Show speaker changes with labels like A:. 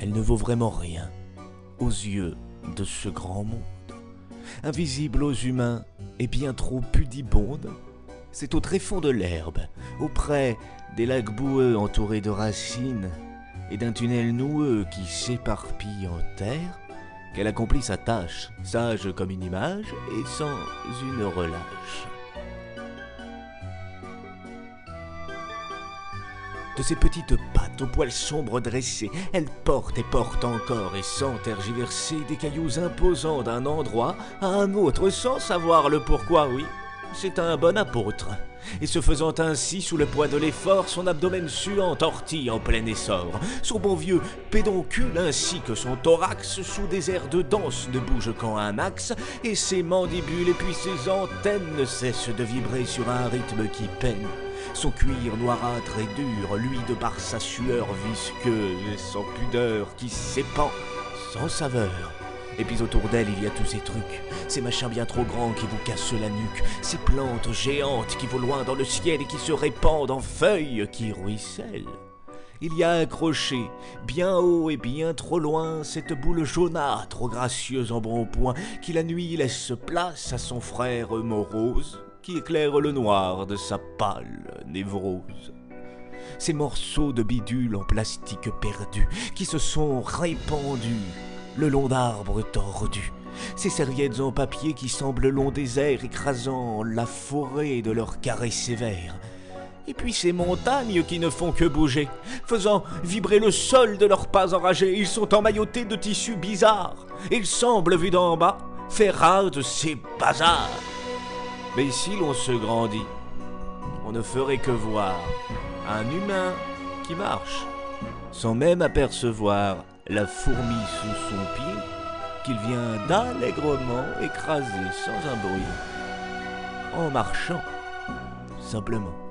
A: elle ne vaut vraiment rien aux yeux de ce grand monde. Invisible aux humains et bien trop pudibonde, c'est au tréfonds de l'herbe, auprès des lacs boueux entourés de racines et d'un tunnel noueux qui s'éparpille en terre, qu'elle accomplit sa tâche, sage comme une image et sans une relâche. Ses petites pattes aux poils sombres dressés, elle porte et porte encore et sans tergiverser des cailloux imposants d'un endroit à un autre sans savoir le pourquoi, oui. C'est un bon apôtre. Et se faisant ainsi sous le poids de l'effort, son abdomen suant tortille en plein essor. Son bon vieux pédoncule ainsi que son thorax sous des airs de danse ne bougent qu'en un axe, et ses mandibules et puis ses antennes ne cessent de vibrer sur un rythme qui peine. Son cuir noirâtre et dur, lui de par sa sueur visqueuse et sans pudeur qui s'épand sans saveur. Et puis autour d'elle, il y a tous ces trucs, ces machins bien trop grands qui vous cassent la nuque, ces plantes géantes qui volent loin dans le ciel et qui se répandent en feuilles qui ruissellent. Il y a accroché, bien haut et bien trop loin, cette boule jaunâtre, gracieuse en bon point, qui la nuit laisse place à son frère morose, qui éclaire le noir de sa pâle névrose ces morceaux de bidule en plastique perdu qui se sont répandus le long d'arbres tordus. Ces serviettes en papier qui semblent longs déserts écrasant la forêt de leurs carrés sévères. Et puis ces montagnes qui ne font que bouger, faisant vibrer le sol de leurs pas enragés. Ils sont emmaillotés de tissus bizarres. Ils semblent, vus d'en bas, faire rare de ces bazars. Mais si l'on se grandit, on ne ferait que voir un humain qui marche, sans même apercevoir la fourmi sous son pied qu'il vient d'allègrement écraser sans un bruit, en marchant simplement.